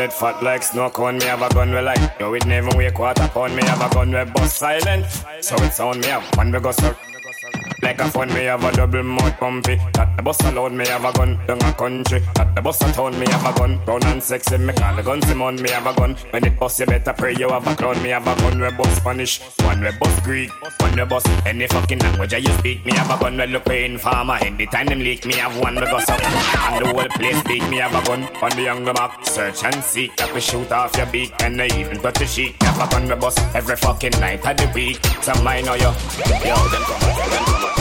it fat like snow cone. Me have a gun we like. Yo, it never wake quarter pound. Me have a gun we bust silent. So it sound me have one we go so like a fun, me have a double mouth pumpy. At the bus alone, me have a gun. Down a country. At the bus a town, me have a gun. Brown and sexy, me call the gun Simon, me have a gun. When it bust, you better pray you have a clown. Me have a gun, we bust Spanish. One we bust Greek. One we bust any fucking language you speak. Me have a gun, we look pain farmer. Anytime them leak, me have one we go up. And the whole place beat me have a gun. On the younger mark, search and seek. That we shoot off your beak. And I even touch the sheet. Have a gun, we bust every fucking night of the week. Some mine or you. Yo, them come, them come.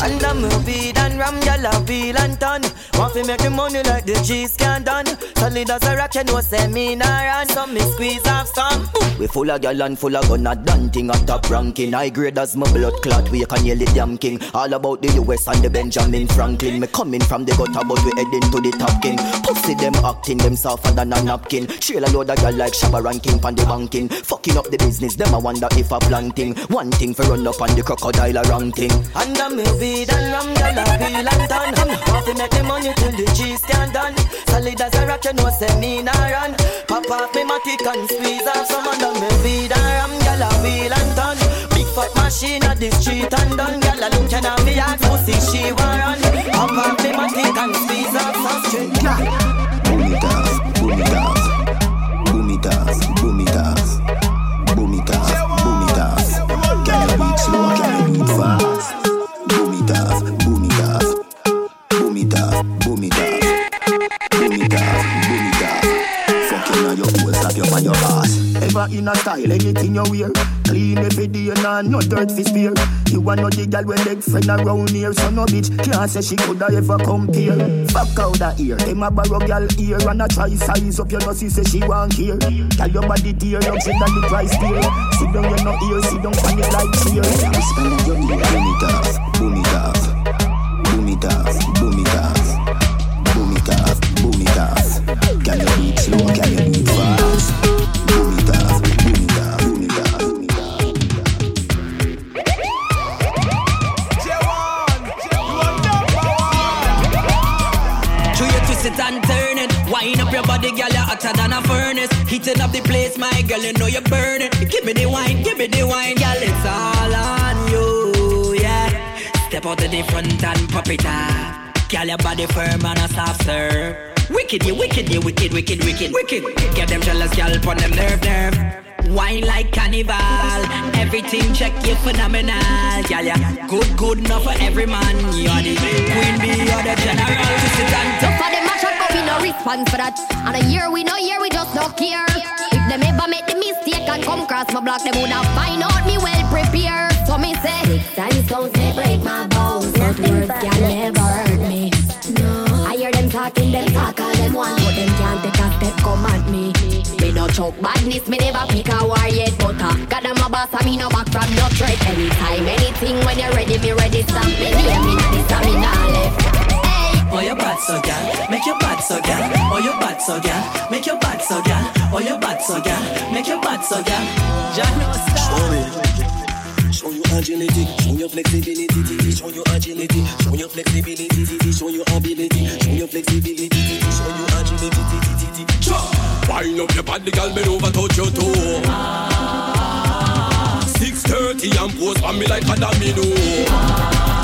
And the movie done ram gyal a wheel and turn. Want fi make the money like the cheese can done. Solid as a rock, you know say me nah run. So me squeeze off some. We full of gyal and full of gun a dancing a top ranking. High grade as my blood clot. We can yell it damn king. All about the US and the Benjamin Franklin. Me coming from the gutter, but we heading to the top king. Pussy them acting them softer than a napkin. Trail a load of gyal like Shabba ranking from the banking. Fucking up the business, them I wonder if a planting. One thing for run up on the crocodile a ranking. And the me weed and rum, gyal a wheel and turn. Want to make the money till the cheese can done. Solid as a rock, you know say me nah run. Pop off me matic and squeeze off some of them. Me weed and rum, gyal a wheel and turn. Big fat machine at the street and done. Gyal a looking at me and pussy she want run. Pop off me matic and squeeze off some straight. Boom it off, boom it off, boom it off, you on your ass. Ever in a style, anything you wear. Clean every day, nah, no dirt fi spear. You want no the girl with leg friend around here, so no bitch can't say she coulda ever compare. Fuck out that ear, them a borrow girl ear and a try size up your nose, say she want care. Tell your body tear, up sit on the price tier. Sit down, you're no ear, sit down on it like cheer. Whisper in your ear, boom it off, boom it off, boom it off, hotter than a furnace. Heating up the place, my girl, you know you're burning. Give me the wine, give me the wine, girl, it's all on you, yeah. Step out to the front and pop it up. Girl, your body firm and a soft serve. Wicked, you wicked, you wicked, wicked, wicked, wicked. Get them jealous, girl, pon them nerve, nerve. Wine like carnival, everything check you phenomenal, yeah yeah. Good, good enough for every man. You're the queen you're the general. Response for that. And a year we no year, we just don't care. If them ever make the mistake and come cross my block, them woulda find out me well prepared. So me say, six times don't say break my bones, but words can never hurt me. No, I hear them talking, them talk all them want, but them can't take a step come at me. Me no choke badness, me never pick a war yet, but uh, God I'm a boss, and me no back from no threat. Anytime, anything, when you're ready, me ready, stamp me name, me not this, and me not left. Your bad so gal, make your bad so gal. Oh, your bad so gal, make your bad so gal. Oh, your bad so gal, make your bad so gal. Jano star. Show your agility, show your flexibility, show your agility, show your flexibility, show your ability, show your flexibility, show your agility. Wind up your body, girl, bend over, touch your toe. Ah. 6:30 and pose on me like a domino. Nothing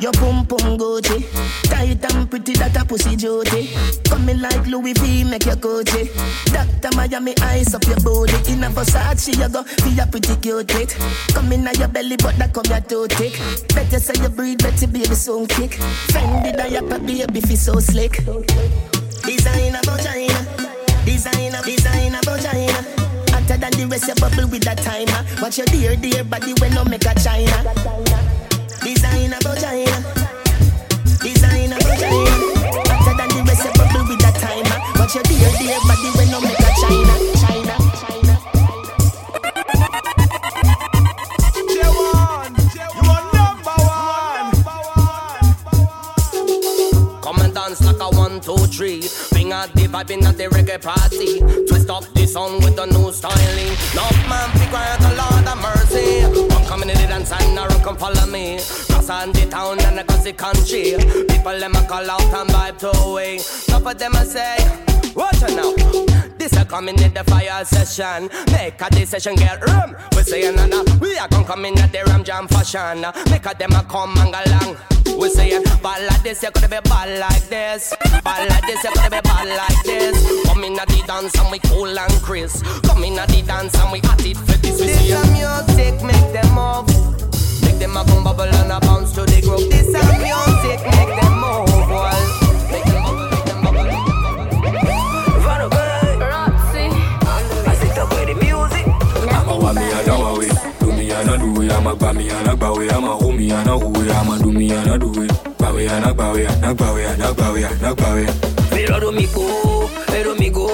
Your pum pum Gucci, tight and pretty that a pussy duty. Coming like Louis V, make your Gucci. Doctor Miami eyes up your booty. In a Versace, you go be a pretty cute it. Come in your belly, but that come your too thick. Better say you breathe, better baby soon kick. Fendi diaper, baby feel so slick. Designer vagina, designer, designer vagina. Hotter than the rest, you bubble with that timer. Watch your dear, dear body when no make a china. Bring out the the reggae party. Twist up the song with a new styling. No man, be quiet, a Lord of mercy. One coming in the dance and now come follow me. Cross on the town and across the country. People them a call out and vibe to away. Some of them a say, watch out now. This a coming in the fire session. Make a session get room. We say another. We are gonna come in at the ram jam fashion. Make a them a come and along. We saying ball like this, you could be ball like this. Ball like this, you could be ball like this. Come in at the dance and we cool and crisp. Come in at the dance and we hot it for this. We this a music make them move. Make them a come bubble and a bounce to the groove. This a music make them move. Well, and a gba it and a gba it and a gba it. Vira do migo, vira migo.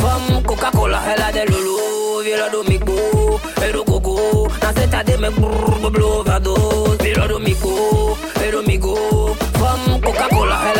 Femme Coca-Cola, elle a des loulous. Vira do migo, vira gogo. Dans cette année, me brrr, blue overdose. Vira do migo, vira migo. Femme Coca-Cola, elle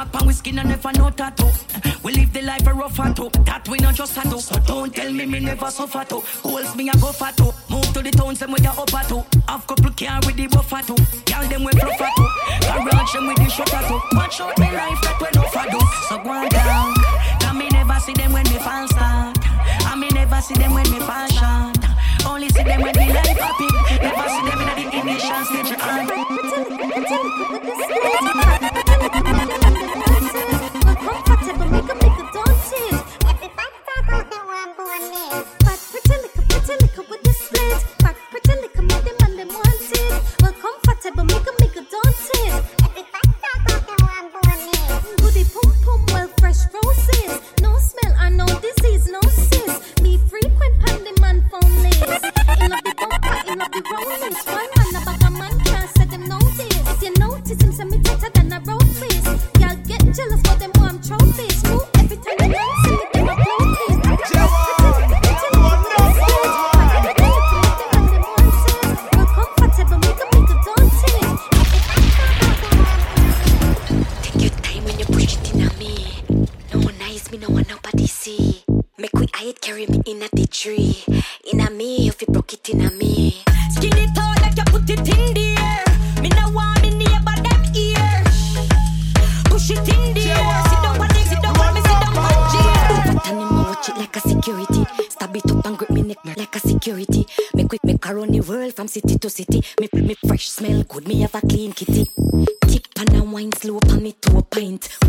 With skin and never no tattoo. We live the life a rough too That we not just tattoo So don't tell me me never suffer too. Holes me a go for too? Move to the towns them with the upper too. Half couple car with the buffer too. Girl them we with fluffer too. Garage them with the shutter too. Watch out me life that we no for do. So go on down. Cause me never see them when me fall start And me never see them when me fall short? Only see them when me life happy. Never see them in the ignition stage and No Tip and a wine slow on me to a pint.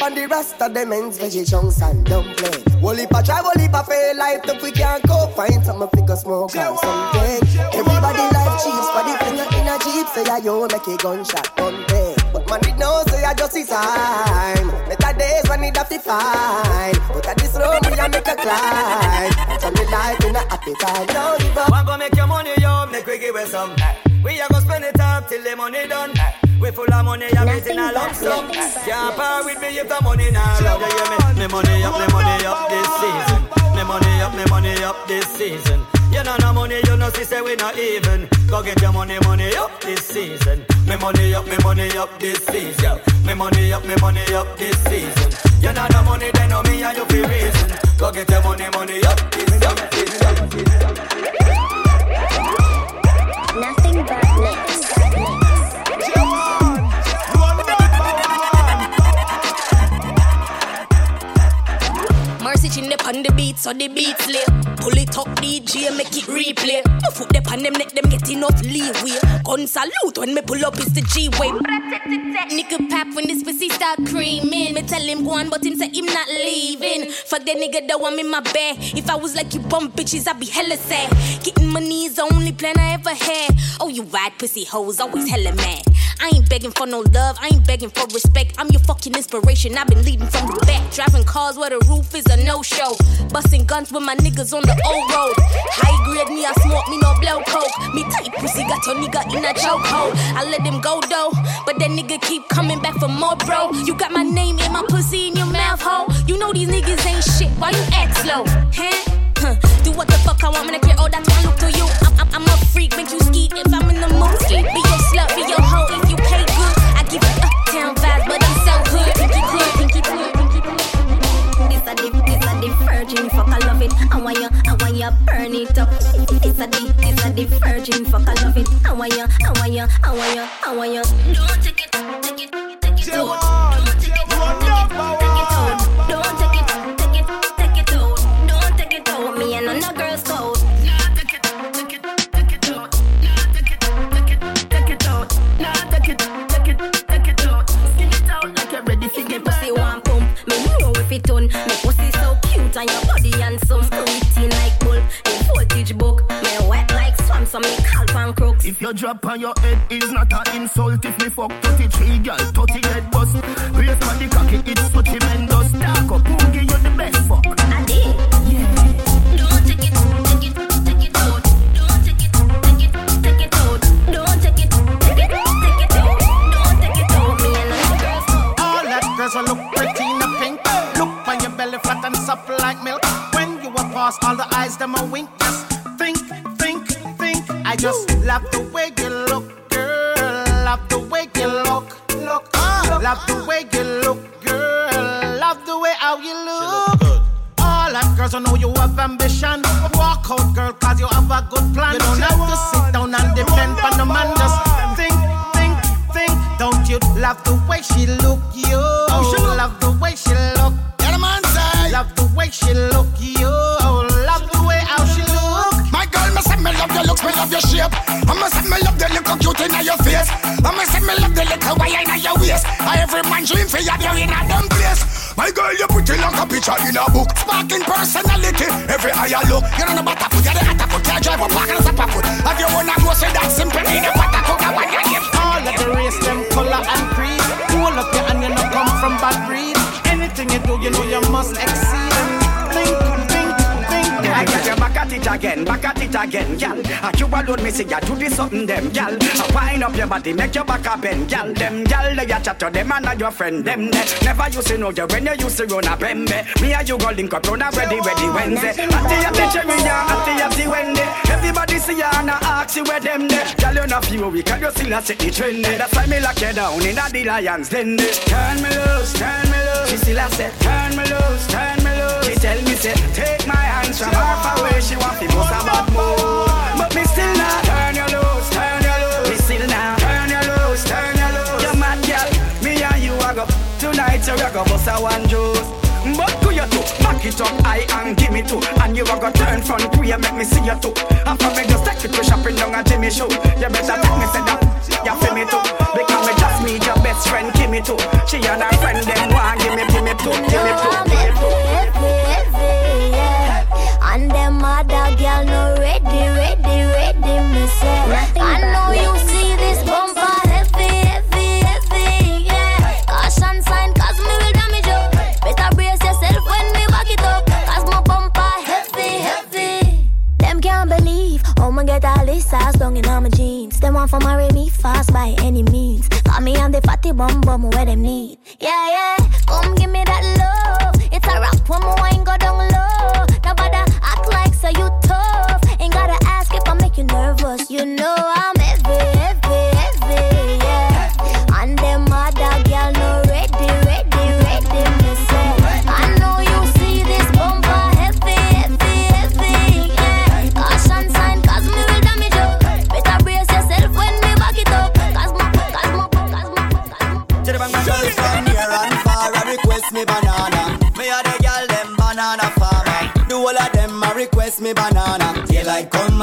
Park on the rest of them ends, veggie chunks and dumplings. Whole heap a try, whole heap a fail life if we can't go find something figure smoke or something. Everybody life cheap, but if you in a jeep, say yeah, yo make a gunshot pumping. But man, it know say I just is time. Better days when it have to find. But at this road we a make a climb. Turn the life in a happy time. Don't give up. One go make your money, yo, make we give it some. We a go spend it up till the money done. Eh, we full of money, I'm getting a lump sum. Eh, can't par with me if the money not love. You hear me? Me money up, me money up this season. Me money up, me money up this season. You know no money, you know see say we not even. Go get your money, money up this season. Me money up, me money up this season. Me money up, me money up this season. You know no money, then know me and you feel reason. Go get your money, money up this season. Nothing but bliss. Mercy chin up on the beat, so the beat slay. Pull it up, DJ, make it replay. My foot up on them, let them get enough leeway. Gun salute when me pull up, it's the G-way. Nigga pop when this pussy start creaming. Me tell him go on, but him say him not leaving. Fuck that nigga that want me in my bed. If I was like you bum bitches, I'd be hella sad. Getting money is the only plan I ever had. Oh, you ride pussy hoes, always hella mad. I ain't begging for no love, I ain't begging for respect. I'm your fucking inspiration. I've been leading from the back, driving cars where the roof is a no-show. Busting guns with my niggas on the old road. High grade me, I smoke me no blow coke. Me tight pussy got your nigga in a chokehold. I let them go though, but that nigga keep coming back for more, bro. You got my name in my pussy in your mouth, ho. You know these niggas ain't shit. Why you act slow, huh? Do what the fuck I want when I clear all that one look to you. I'm, I'm, I'm a freak, make you ski if I'm in the mood. Be your slut, be your hoe virgin fuck, I love it. I want you, I want you burn it up. It's a the, it's a the virgin fuck, I love it. I want you, I want you, I want you, I want you. Don't take it, take it, take it. Don't crooks. If your drop on your head is not an insult If me fuck 33 girl, 30 head bust Raise on the cocky, it's so tremendous Dark up, who give you the best fuck? I did. Don't take it, take it, take it out. Don't take it, take it, take it out. Don't take it, take it, take it out. Don't take it out. Me and the girls. All that girls will look pretty in a pink Look on your belly flat and soft like milk When you a past, all the eyes them a wink Just just love the way you look, girl. Love the way you look, look uh. Love the way you look, girl. Love the way how you look All that girls will know you have ambition. Walk out girl cause you have a good plan. You don't have to sit down and depend on the man. Just think, think, think. Don't you love the way she look, you Love the way she look shape. I me say me love the little cute in your face. I me say me love the little wire in your waist. I every man dream for you, you in a dumb place. My girl, you pretty like a picture in a book. Sparking personality, every eye you look. You know the butter foot, you're the hotter foot. Can't drive a park and a foot. Have you wanna go say that simple in the butter cook? I want your. All of the race, them color and creed. Pull up your and you know come from bad breed. Anything you do, you know you must exceed. Think, think, think. I get you back at it again, back at it again, gal. A you alone, me see ya do this something, them, gal. A wind up your body, make your back a bend, gal. Them, gal, they a chat to them and not your friend, them, they never used to know you when you used to run a bembe. Me and you go link up on a ready, ready Wednesday. Ati ati cherry, yeah, ati ati Wendy. Everybody see ya and I ask you where them, eh. they. Gal, you not few week, and you still a set the trend, eh. That's why me lock you down in a the lions, then, they. Eh. Turn me loose, turn me loose. She still a say, turn me loose, turn say, take my hands from half away. She want to bust a bad move, but me still not turn you loose, turn you loose. Me still not turn you loose, turn you loose. You mad girl, me and you a go tonight. You a go bust a one juice. But do you too, back it up high and give me two And you a go turn front way, make me see you too After me just take you to shopping down at Jimmy Show You better take me say that, you feel me too Because me just meet your best friend, give me two She and her friend, them want give me, give me two, give me two, give me two Heavy, heavy, yeah. And them other girl no ready, ready, ready, me say. I know you see this bumper heavy, heavy, heavy, yeah. Caution sign, cause me will damage you. Better brace yourself when me back it up. Cause my bumper heavy, heavy. Them can't believe how me get all this sauce down in all my jeans. Them want for marry me fast by any means. Call me on the fatty bum bum where them need. Yeah, yeah. Come give me that love. It's a rap when my wine go down low.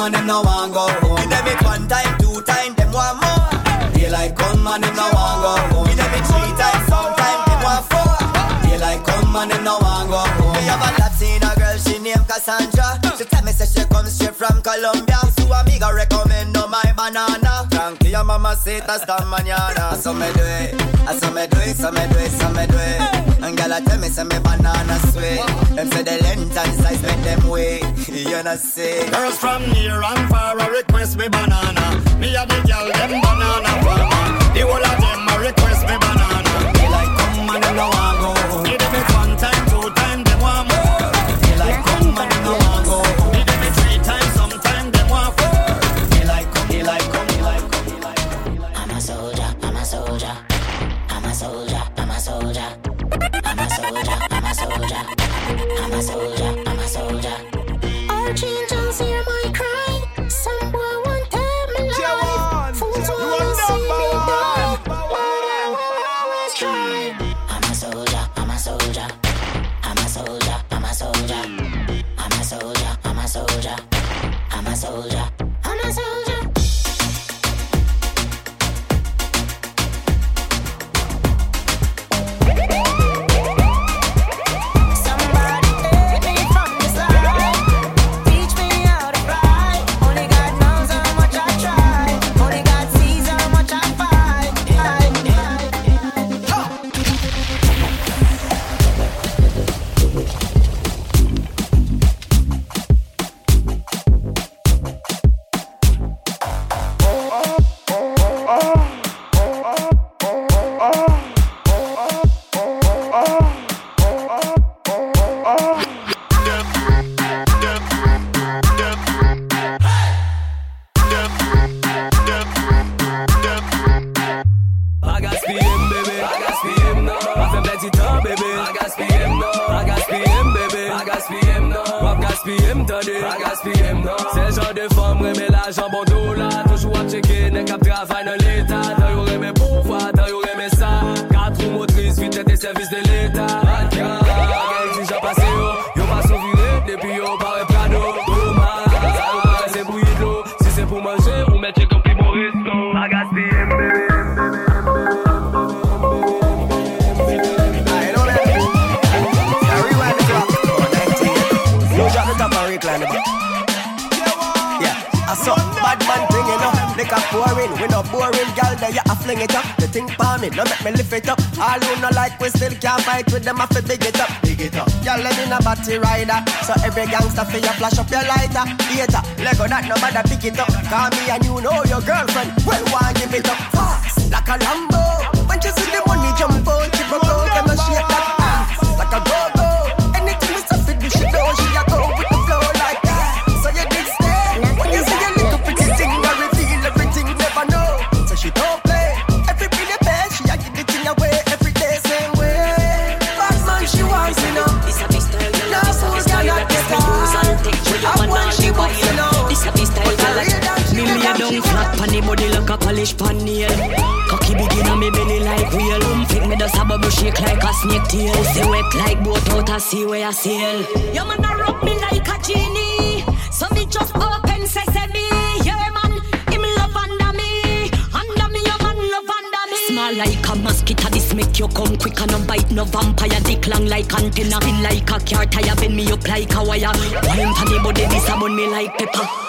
on them mamacita hasta mañana. Eso me duele, eso me duele, eso me duele, eso me duele. And girl, I tell me, say me banana sweet. Them say the length and size make them wait. You know see. Girls from near and far, I request me banana. Me a the girl, them banana farmer. The whole of them, I request me banana. They like come and they no want go. See where I see hell. Your man a rub me like a genie, so me just open sesame. Yeah, man, him love under me, under me, your man love under me. Small like a mosquito, this make you come quick and no bite no vampire. Dick long like antenna, spin like a car tire, bend me up like a wire. Wine for me but they disarm me like pepper.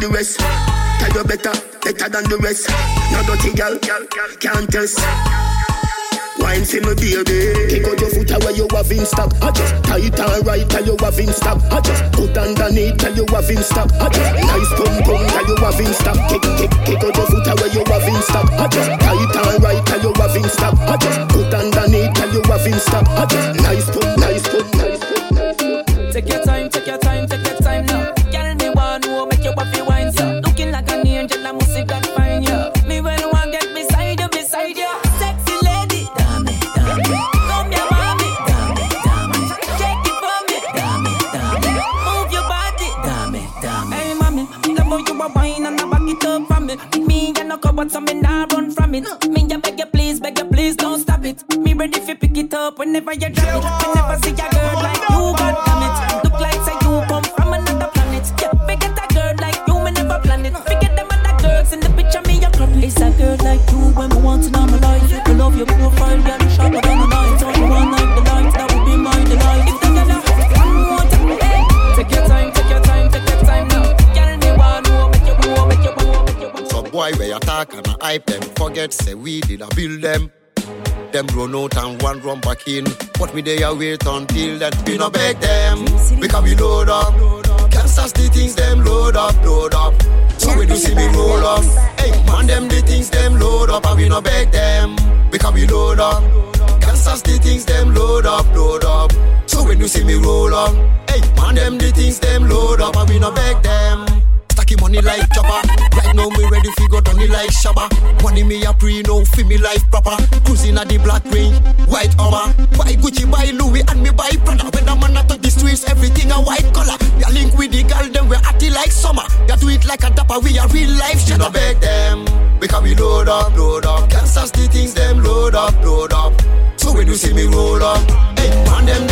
the rest. Tell you better, better than the rest. No dirty girl, can't test. Wine see me baby. Kick out your foot away you have in stock. I just tight and right tell you have in stock. I just put underneath tell you have in stock. I just nice come come tell you have in stock. Kick kick kick out your foot away you have in stock. I just tight and right tell you have in stock. I just put underneath tell you have in stock. I just nice come nice come nice come Take your time back in. But we there wait until that we no beg them. Because we load up. Gangsters, the things them load up, load up. So we do see me roll up. Hey, man, them the things them load up. And we no beg them. Because we load up. Gangsters, the things them load up, load up. So when you see me roll up. Hey, man, them the things them load up. And we no beg them. Money like Jabba. Right now me ready fi go Tony like Shabba. Money me a pre no fi me life proper. Cruising at the black ring, white armor. Buy Gucci, buy Louis, and me buy Prada. When a man touch the streets, everything a white color. We link with the girl, them we at it like summer. You do it like a dapper, we a real life shatter. You beg them, because we load up, load up. Can't stop the things them load up, load up. So when you see me roll up, hey, man them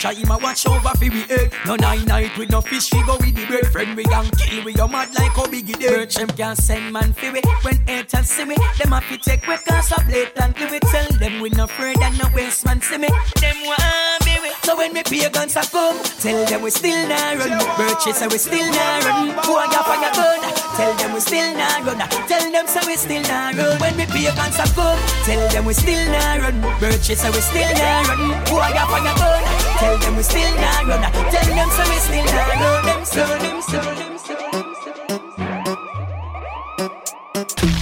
Try him a watch over for we egg. No night night with no fish, we go with the bread. Friend we gang kill we, a mad like a biggie dead. Merchant can't send man for we take we cause up late and give it Tell them we no afraid and no waste man see me. Them want me, we So when me guns a come Tell them we still not run. Birches say we still not run. Who a gap on your gun. Tell them we still not run. Tell them say we still not run. When me guns a come Tell them we still not run. Birches say we still not run. Who a gap on your gun. Tell them we still not run. Tell them say we still not run. Them so, them so, them so, them so.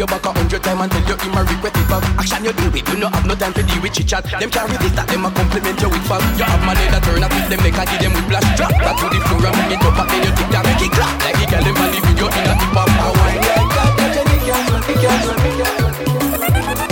you back a hundred times and tell you him a regret it back. Action you deal with, you no have no time for deal with chit chat. Them carry this that them a compliment you with fam. You have money that turn up them, make a give them with blast. Drop back to the floor and bring it up and then you tick that make it clap like you tell them a the video in a hip hop. I want that, that, that, that, that, that, that, that, that, that, that,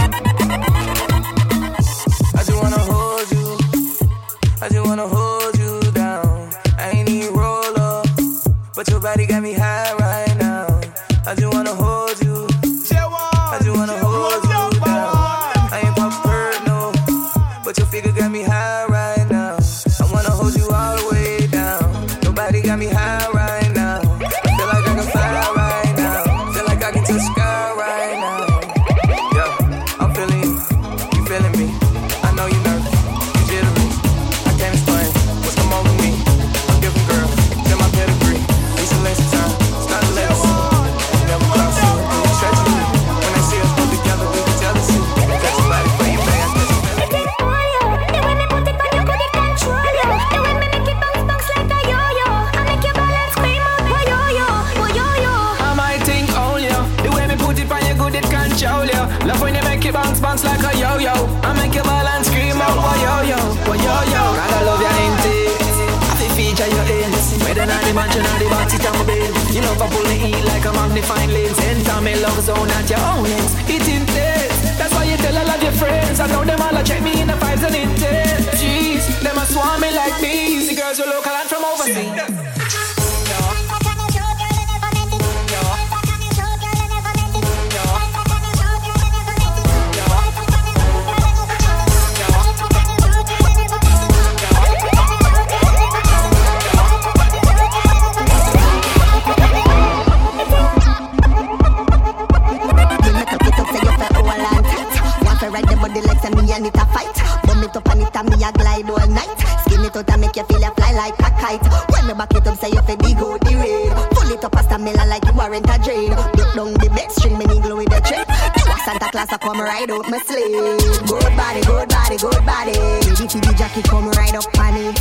me a glide all night. Skin it out and make you feel you fly like a kite. When me back it up, say you fi dig out the rain. Pull it up past a stamina like you warrant a drain. Duck down the bed string, me niggle with the a Santa Claus a come ride out my sleigh. Good body, good body, good body. Ready for the come ride up on it.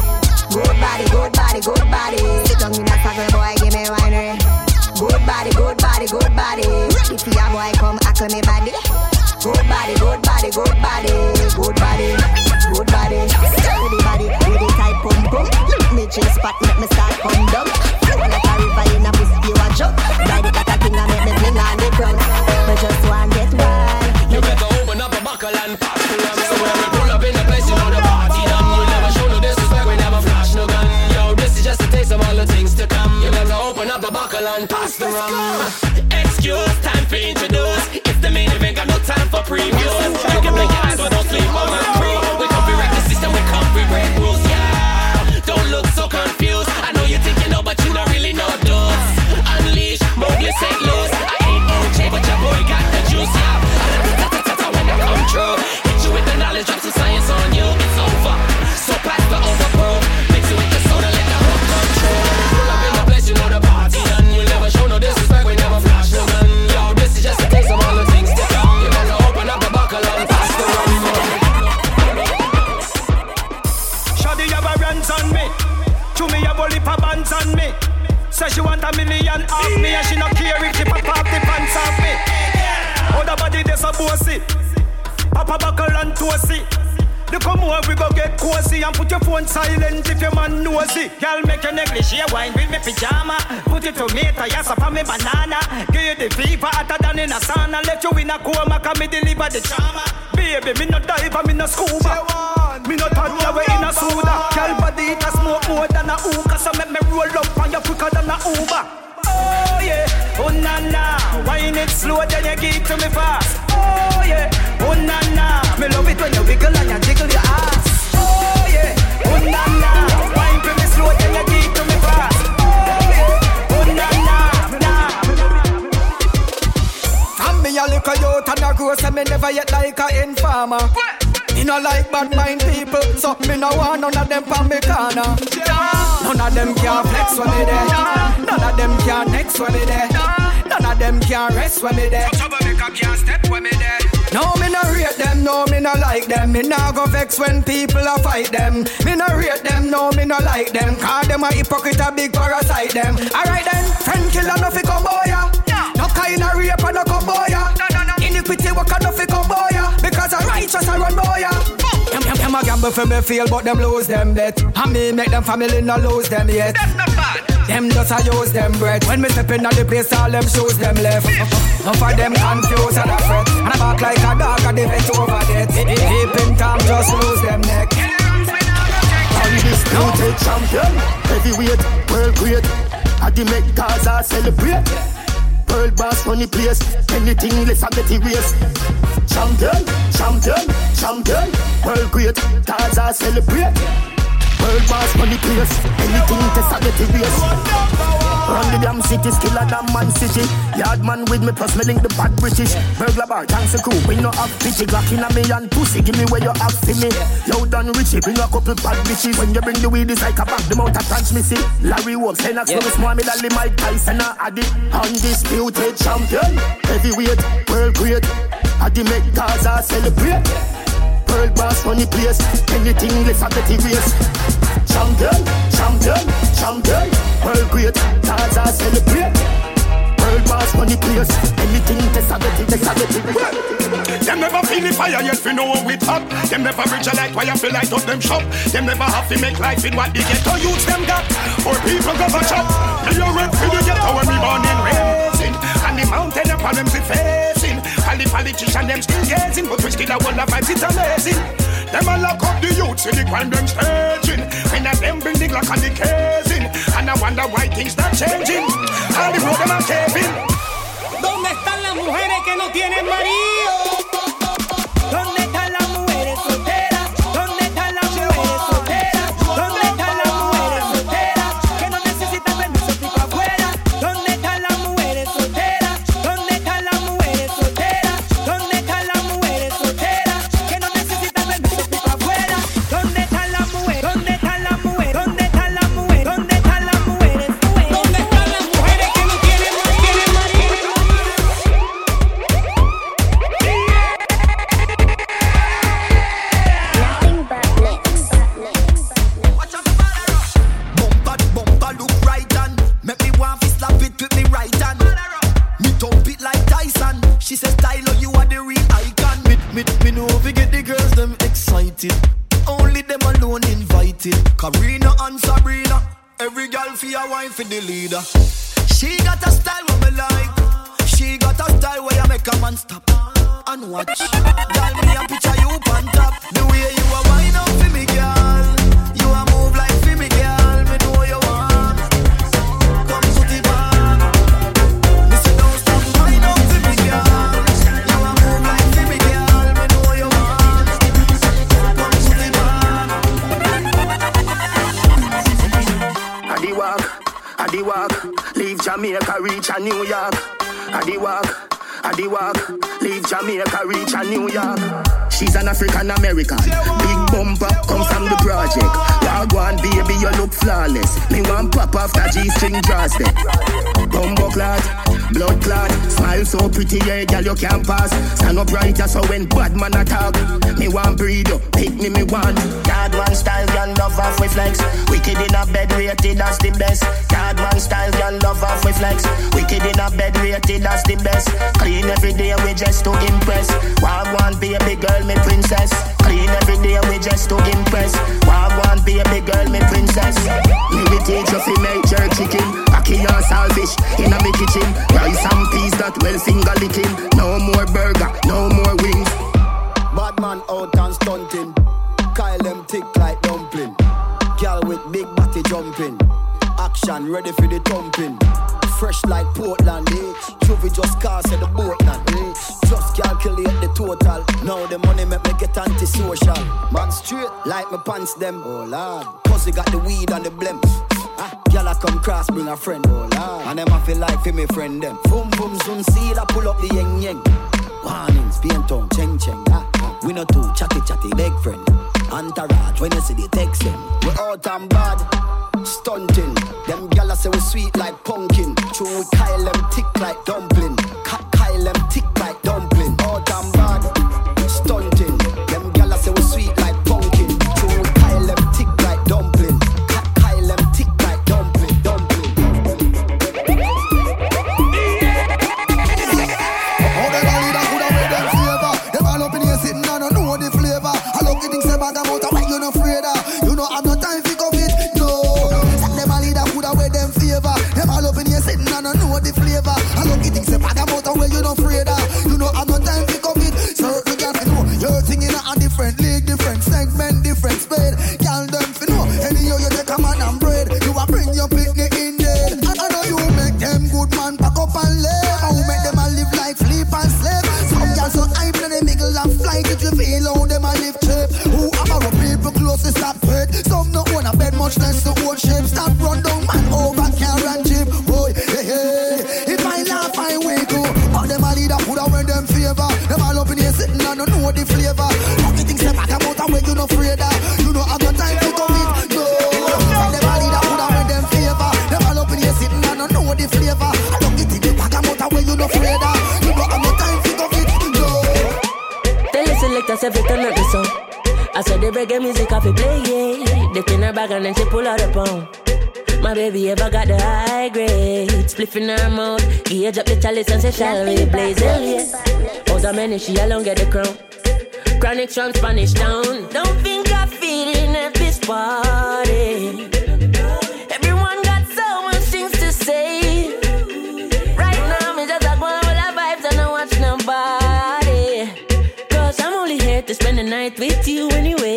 Good body, good body, good body. Sit down in a saddle, boy, give me wine. Good body, good body, good body. Ready for your boy, come hack me body. Good body, good body, good body, good body, good body. Steady body, with the tight pum pum. Me chill spot, make me start come down. Flow like a river in a pussy, you a jump. Ride it like a king and make me fling on the ground. Me just want get wild. You better open up a buckle and the rum. So when we pull up in the place, you know the party done. We never show no disrespect, we never flash no gun. Yo, this is just a taste of all the things to come. You better open up the buckle and pass the rum. Got your negligee wine with me pyjama. Put it tomato, yes, up on me banana. Give you the fever hotter than in a sauna. Let you in a coma, come me deliver the trauma. Baby, me no dive, me no scuba. Me no toddler, we in a soda. Girl, body it a smoke more than a hookah. So make me roll up on you quicker than a Uber. Oh yeah, oh na na, wine it slow, then you give to me fast. Never yet like a informer. Me no like bad mind people, so me no want none of them from me corner. None of them can flex when me there. None of them can next when me there. None of them can rest when me there. No, me no rate them, no, me no like them. Me nah go vex when people a fight them. Me no rate them, no, me no like them. Call them a hypocrite, a big parasite them. Alright then, them, them a gamble for me feel, but them lose them bet. And me make them family no lose them yet. That's not bad. Them just a use them bread. When me step in the place, all them shoes them left. Enough of them confused and a fret. And I back like a dog and they bet over dead. Deep in time, just lose them neck. Undisputed champion, heavyweight, world great. I the make Gaza celebrate. Pearl boss money place, anything less I get erased. Champion, champion, champion, world great. Gaza celebrate. World boss money place, anything to I get erased. Run the damn city, skill a damn man city. Yard man with me, plus me link the bad British. Burglar bar, thanks a crew. We no have pity, Glock in a me and pussy. Give me where you have for me. Loud and richy, bring a couple bad bitches. When you bring the weed, it's like a bag. The mount of transmission. Larry Wolf, Senax, yeah. Small, me Mike Tyson, add it Undisputed champion, heavyweight, world great. Addy make Gaza celebrate. World boss money place, anything less I get erased. Champion, champion, champion, world great, Gaza celebrate. Pearl boss run the place. Anything test a get it, test a get it. Them never feel the fire yet, we know what we top. Them never reach a light, why you feel light up them shop. Them never have to make life in what they get to use them got. For people go for chop. They are rep for the ghetto where we and raising. The mountain of problems we facing. All the politicians them still gazing, but we still a whole of vibes, it's amazing. Them a lock up the youth, see the crime them staging. When a them building lock on the casing. And I wonder why things not changing. All the road them are caving. ¿Dónde están las mujeres que no tienen marido? American, you look flawless. Me want pop off that G-string draws there. Bumbo clot, blood smile so pretty, yeah, girl you can't pass. Stand up right, so when bad man attack, me want breed you, pick me, me want. Yard man style, girl love off with flex. Wicked in a bed, rated as the best. Yard man style, girl love off with flex. Wicked in a bed, rated as the best. Clean every day, we just to impress. Wagwan baby girl, me princess. Clean every day, we just to impress. Wagwan baby girl, me princess. Me we teach you fi make jerk chicken. Ackee and saltfish in a me kitchen. Rice and peas that well finger licking. No more burger, no more wings. Bad man out and stunting. Kyle them thick like dumpling. Girl with big body jumping. Action ready for the thumping. Fresh like Portland, eh? Juvie just cast at the boatland, eh? Just calculate the total. Now the money make me get antisocial. Man straight like my pants them. Oh lord. Pussy got the weed and the blem. Ah, Girl I come cross bring a friend. Oh lord. And them feel like for me friend them. Boom boom zoom seal I pull up the yeng yeng. Warnings, paint on, cheng cheng. Ah, ah. We no too chatty chatty, big friend. Entourage, when you see the text them. We out and bad, stunting. Them gyal say we sweet like pumpkin. True, Kyle them tick like dumpling. Ka- Kyle them thick like dumpling. spliff in her mouth. Age up the chalice and say, shall we blaze it? Other men, she alone get the crown. Chronic from Spanish town. Don't think I feel in at this party. Everyone got so much things to say. Right now, me just like one all vibes and I watch nobody. Cause I'm only here to spend the night with you anyway.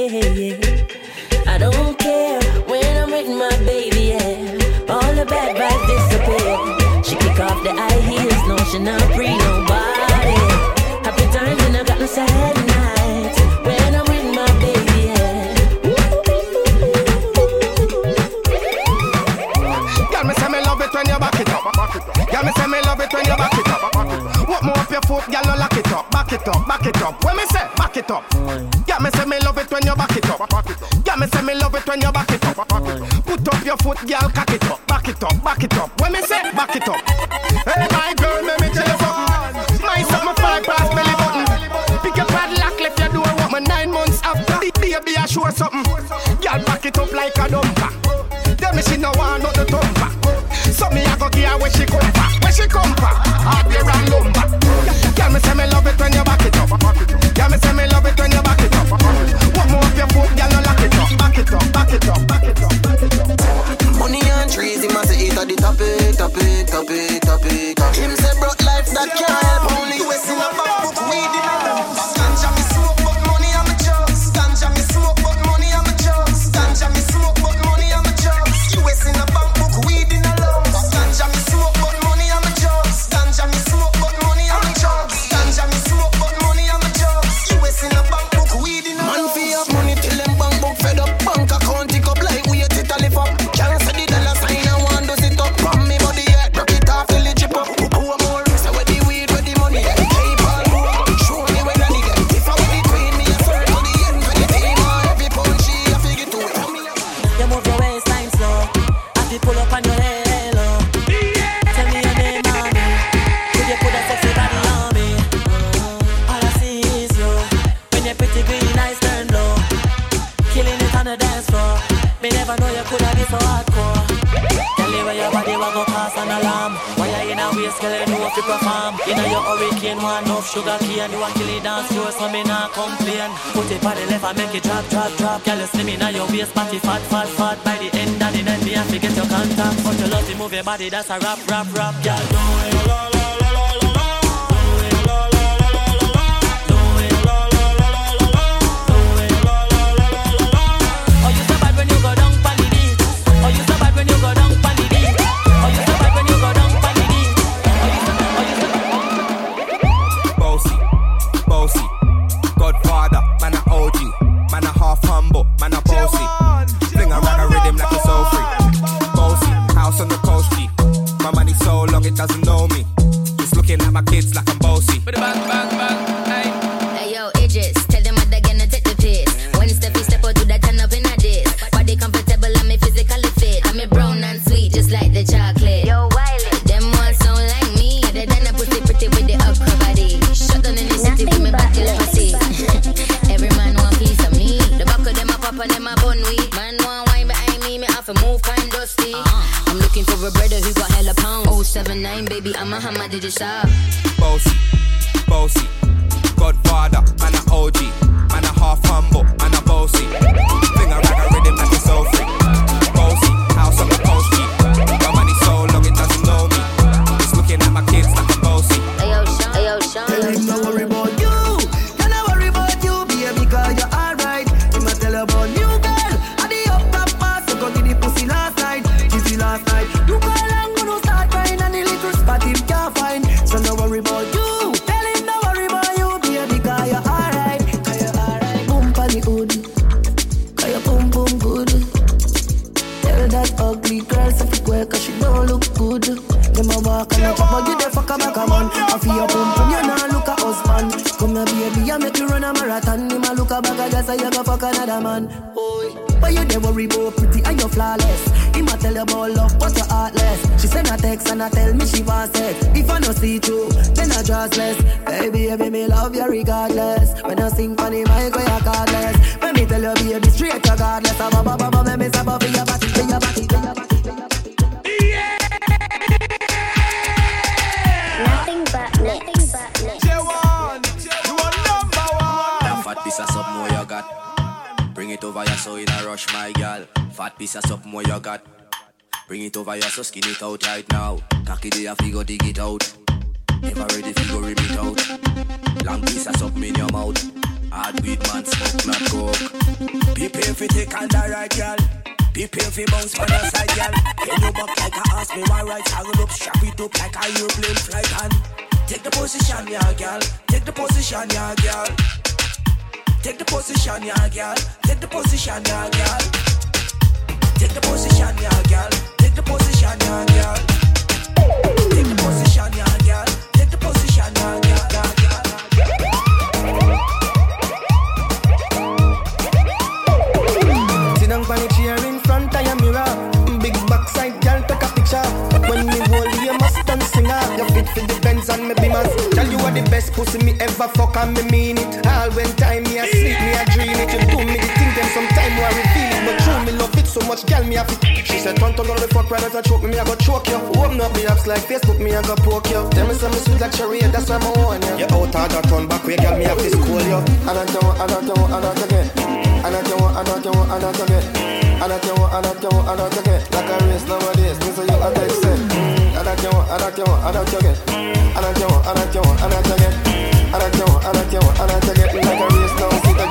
should not free nobody. Happy times when I got no sad nights when I'm with my baby. Yeah. Girl, me say me love it when you back it up. Girl, me say me love it when you back it up. Walk more up your foot, girl, no lock it up. Back it up, back it up. When me say back it up, girl, me say me love it when you back it up. Girl, me say me love it when you back it up. Put up your foot, girl, cock it up. Back it up, back it up. When me say back it up. coulda be so hardcore. Tell me where your body will go cause an alarm. Why you in a waist, girl, you know if you perform. In a your hurricane, one off sugar cane. You a kill it dance floor, so me not complain. Put it on the left and make it drop, drop, drop. Girl, you see me a your waist, party, fat, fat, fat. By the end of the night, me have to get your contact. But you love to move your body, that's a rap, rap, rap. Girl, don't doesn't know me. Just looking at my kids like I'm bossy. Bang, bang. up. Over here, so skin it out right now. Cocky day, I go dig it out. Never ready go rip it out. Long piece of something in your mouth. Hard weed man, smoke not coke. People if you take on the right, gal. People if you bounce on the side, gal. Can you back like a ask me why right angle up, strap it up like a airplane flight and take the position, yeah, gal. Take the position, yeah, gal. Take the position, yeah, gal. Take the position, yeah, gal. Take the position, yeah, gal. The fuck right as I choke me, me I go choke you." Open up the apps like Facebook, me I go poke you. Tell me something sweet like cherry, that's why I'm on you. You out hard, I turn back way, girl, me have to school you. I don't know, I don't know, I don't again. I don't know, I don't know, I don't again. I don't know, I don't know, I don't again. Like a race nowadays, me say you a text it. I don't know, I don't know, I don't again. I don't know, I don't know, I don't again. I don't know, I don't know, I don't again. Like a race now, see the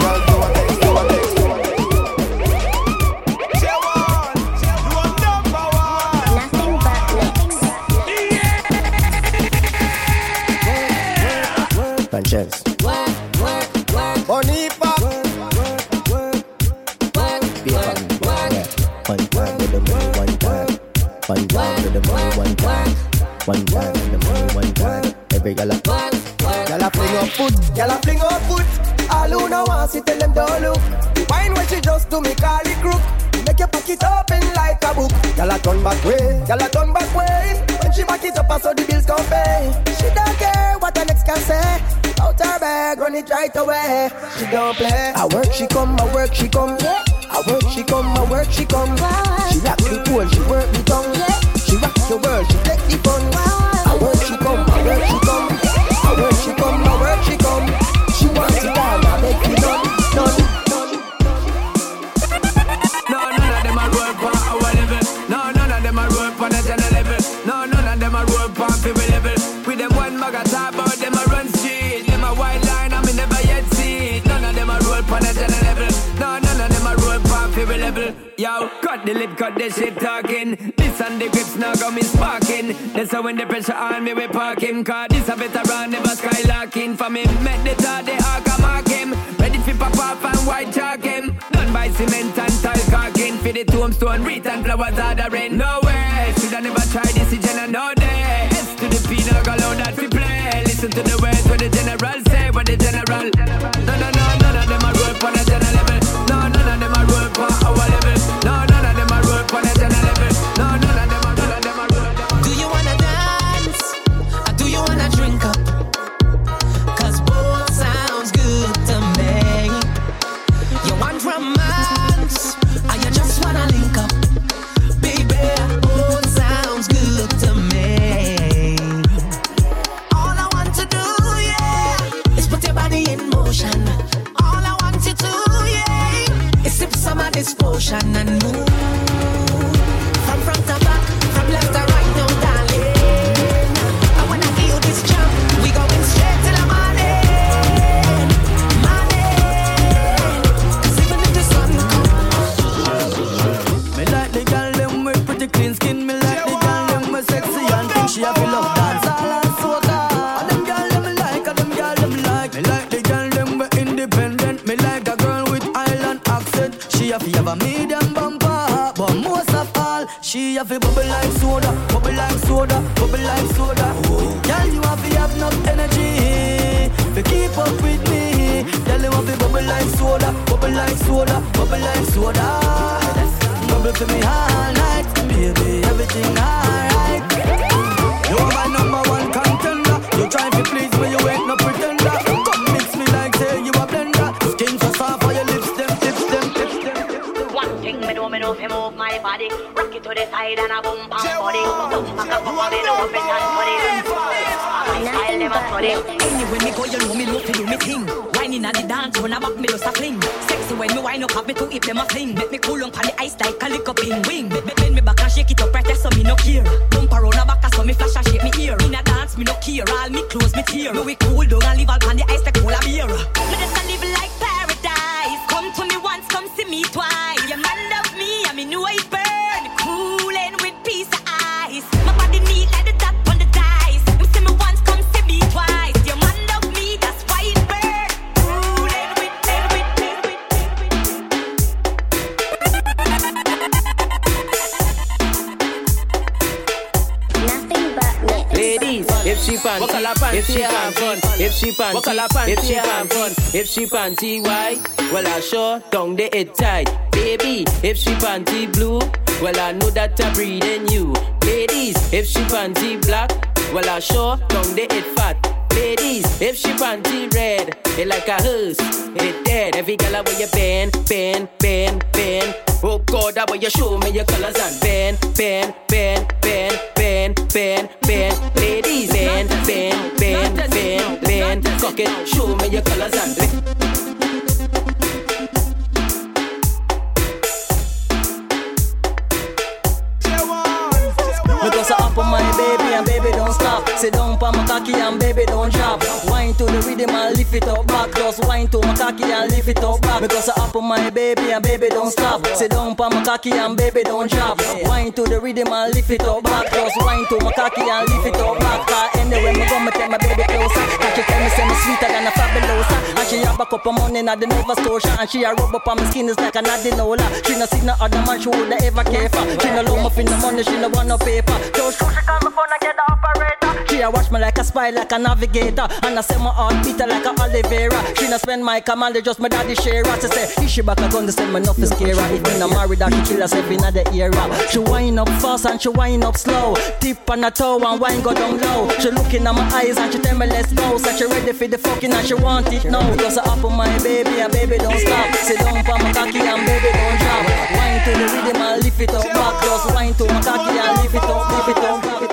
Sanchez. One time with the money, one time. One time with the money, one time. One time with the money, one time. Every gal a Gal a fling up foot, gal a fling up foot. All who know want see tell them don't look. Wine when she just do me call it crook. Make your pocket open like a book. Gal a turn back way, gal a turn back way. When she back it up, so the bills come pay. She don't care Bag, run it right away. She don't play. I work, she come, I work, she come. I work, she come, I work, she come. She rock the pool, she work the tongue. The lip, cut the shit talking. This and the grips now got me sparking. That's how when the pressure on me we parking. Cause this a veteran never skylarking. For me, make the thought the a mark him. Ready fi pop off and white chalk him. Done by cement and tile caulking. For the tombstone, wreath and flowers ordering. No way, shoulda never tried this in no day. S to the P, now go loud that we play. Listen to the words have a bubble like soda, bubble like soda, bubble like soda. Girl, you have to have enough energy to keep up with me. Girl, you have to bubble like soda, bubble like soda, bubble like soda. Bubble for me all night, baby, everything alright. The side and a boom bang body. Boom back up, up, me know fi dance for it. My a body. Anyway, me go, you know me love to do me thing. Whining at the dance, when I back me just a fling. Sexy when me wine up, have me to hip them a fling. Make me cool on the ice like a lick up in wing. Bend me back and shake it up right there, so me no care. Bump around the back, so me flash and shake me ear. In a dance, me no care. All me clothes, me tear. Me we cool down and live all on the ice like cola beer. She if she panty, if she have fun, if she panty white, well I sure tongue the it tight. Baby, if she panty blue, well I know that I breathe in you. Ladies, if she panty black, well I sure tongue the it fat. Ladies, if she panty red, it like a hearse, it dead. Every girl where you bend, bend, bend, bend. Oh God, that way you show me your colors and bend, bend, bend, bend, bend, bend, bend. Ladies, bend, bend, bend, bend, bend. Cock it, show me your colors and bend. Go so up on my baby and baby don't stop. Sit down pa my cocky and baby don't drop. Wine to the rhythm and lift it up back. Just wine to my cocky and lift it up back. Go so up on my baby and baby don't stop. Sit down pa my cocky and baby don't drop. Wine to the rhythm and lift it up back. Just wine to my cocky and lift it up back. Cause anyway me go me take my baby closer. She tell me say me sweeter than a fabulosa. And she a back up her money in the Nova Scotia. And she a rub up on my skin is like a Nadinola. She no see no other man she woulda ever care for. She no love me for no money, she no want no paper. Just she call me phone and get the operator. She a watch me like a spy, like a navigator. And I say my heart beat like a Oliveira. She no spend my command, they just my daddy share. She say, if she back a gun, they say me enough is scary. If me no married, that she kill herself in the era. She wind up fast and she wind up slow. Tip on her toe and wine go down low. She looking at my eyes and she tell me let's go. So she ready for the fucking and she want it now. Because I up on my baby and baby don't stop. Sit down for my cocky and baby don't drop. Wine to the rhythm and lift it up Just wine to take and lift it up, lift it on back. Just